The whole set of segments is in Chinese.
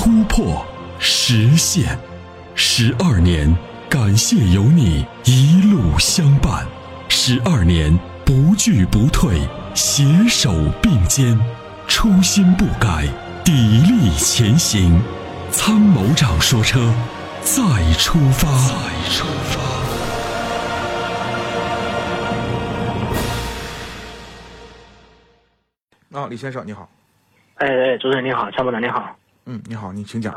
突破，实现，十二年，感谢有你一路相伴，十二年不惧不退，携手并肩，初心不改，砥砺前行。参谋长说：“车，再出发。”再出发。啊，李先生你好。哎哎，主持人你好，参谋长你好。嗯，你好，你请讲。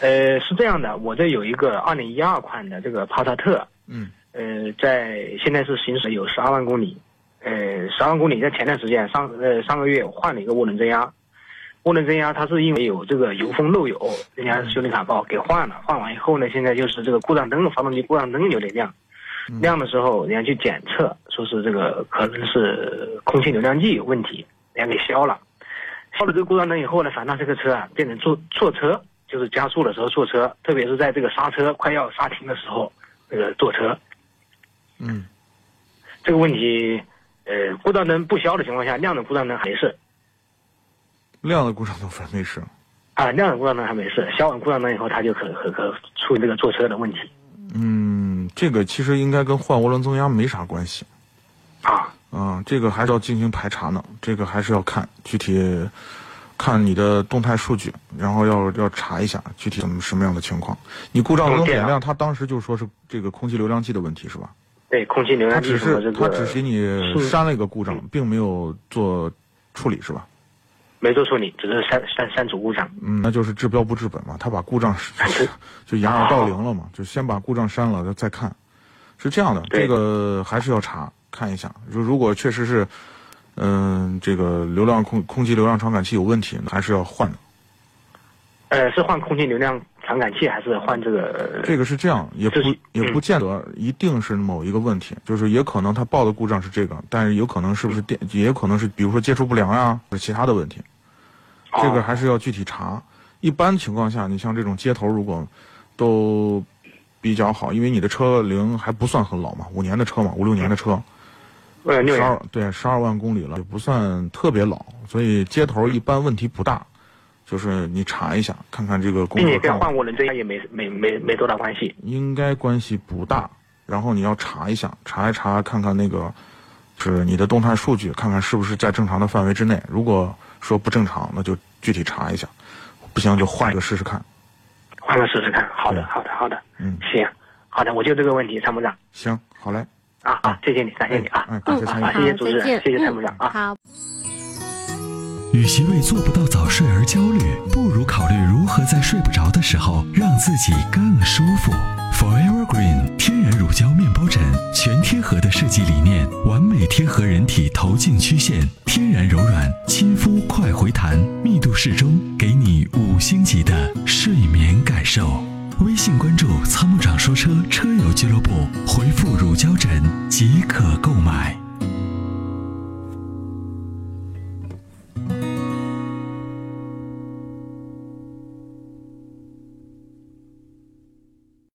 呃，是这样的，我这有一个二零一二款的这个帕萨特，嗯，呃，在现在是行驶有十二万公里，呃，十二万公里在前段时间上呃上个月换了一个涡轮增压，涡轮增压它是因为有这个油封漏油，人家修理厂报给换了，换完以后呢，现在就是这个故障灯，发动机故障灯有点亮，亮的时候人家去检测，说是这个可能是空气流量计有问题，人家给消了。换了这个故障灯以后呢，反倒这个车啊变成坐错车，就是加速的时候错车，特别是在这个刹车快要刹停的时候，那个坐车。嗯，这个问题，呃，故障灯不消的情况下，亮的故障灯还没事。亮的故障灯反没事。啊，亮的故障灯还没事，消完故障灯以后，它就可可可出这个坐车的问题。嗯，这个其实应该跟换涡轮增压没啥关系。啊。啊，这个还是要进行排查呢。这个还是要看具体，看你的动态数据，然后要要查一下具体怎么什么样的情况。你故障灯点亮，他当时就说是这个空气流量计的问题，是吧？对，空气流量计。他只是他只是你删了一个故障，并没有做处理，是吧？没做处理，只是删删删除故障。嗯，那就是治标不治本嘛。他把故障 就掩耳盗铃了嘛，就先把故障删了再看，是这样的。这个还是要查。看一下，如如果确实是，嗯，这个流量空空气流量传感器有问题，还是要换的。呃，是换空气流量传感器，还是换这个？这个是这样，也不也不见得一定是某一个问题，就是也可能它报的故障是这个，但是有可能是不是电，也可能是比如说接触不良呀，或者其他的问题。这个还是要具体查。一般情况下，你像这种接头，如果都比较好，因为你的车龄还不算很老嘛，五年的车嘛，五六年的车。十二对十二万公里了，也不算特别老，所以接头一般问题不大。就是你查一下，看看这个工作并且跟换涡轮增压也没没没没多大关系。应该关系不大。然后你要查一下，查一查，看看那个就是你的动态数据，看看是不是在正常的范围之内。如果说不正常，那就具体查一下。不行就换一个试试看。换个试试看。好的，好的，好的。嗯，行，好的，我就这个问题，参谋长。行，好嘞。啊好！谢谢你，感谢你啊！嗯，好，谢谢主持人，谢谢参谋长啊！好。与其为做不到早睡而焦虑，不如考虑如何在睡不着的时候让自己更舒服。Forever Green 天然乳胶面包枕，全贴合的设计理念，完美贴合人体头颈曲线，天然柔软，亲肤快回弹，密度适中，给你五星级的睡眠感受。微信关注“参谋长说车”车友俱乐部，回复“乳胶枕”即可购买。